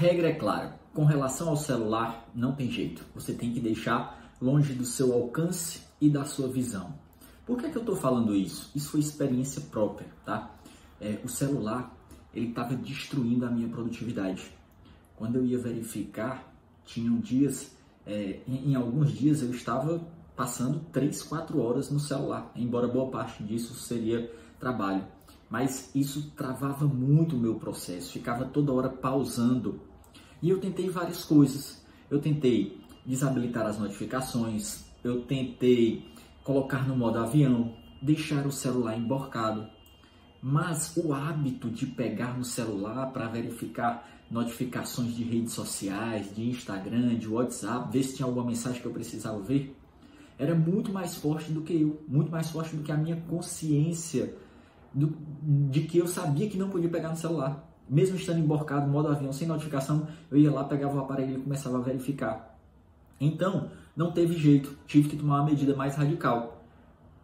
regra é clara. Com relação ao celular, não tem jeito. Você tem que deixar longe do seu alcance e da sua visão. Por que, é que eu estou falando isso? Isso foi experiência própria, tá? É, o celular, ele estava destruindo a minha produtividade. Quando eu ia verificar, tinham dias, é, em, em alguns dias eu estava passando 3, 4 horas no celular, embora boa parte disso seria trabalho. Mas isso travava muito o meu processo, ficava toda hora pausando. E eu tentei várias coisas. Eu tentei desabilitar as notificações, eu tentei colocar no modo avião, deixar o celular emborcado. Mas o hábito de pegar no celular para verificar notificações de redes sociais, de Instagram, de WhatsApp, ver se tinha alguma mensagem que eu precisava ver, era muito mais forte do que eu, muito mais forte do que a minha consciência do, de que eu sabia que não podia pegar no celular. Mesmo estando emborcado, modo avião, sem notificação, eu ia lá, pegava o aparelho e começava a verificar. Então, não teve jeito, tive que tomar uma medida mais radical.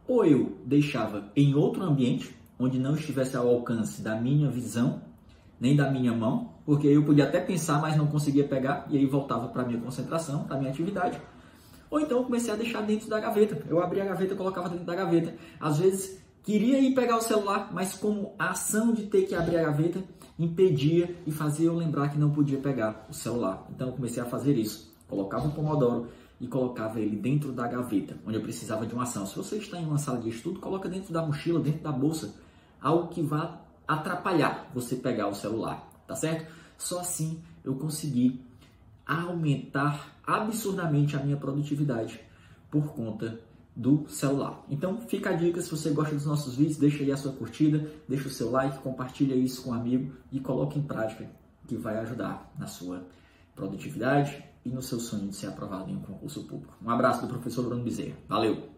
Ou eu deixava em outro ambiente, onde não estivesse ao alcance da minha visão, nem da minha mão, porque eu podia até pensar, mas não conseguia pegar, e aí voltava para a minha concentração, para a minha atividade. Ou então eu comecei a deixar dentro da gaveta. Eu abria a gaveta colocava dentro da gaveta. Às vezes queria ir pegar o celular, mas como a ação de ter que abrir a gaveta impedia e fazia eu lembrar que não podia pegar o celular. Então eu comecei a fazer isso. Colocava o Pomodoro e colocava ele dentro da gaveta, onde eu precisava de uma ação. Se você está em uma sala de estudo, coloca dentro da mochila, dentro da bolsa, algo que vá atrapalhar você pegar o celular, tá certo? Só assim eu consegui aumentar absurdamente a minha produtividade por conta do celular. Então fica a dica, se você gosta dos nossos vídeos, deixa aí a sua curtida, deixa o seu like, compartilha isso com um amigo e coloque em prática que vai ajudar na sua produtividade e no seu sonho de ser aprovado em um concurso público. Um abraço do professor Bruno Bezerra. Valeu!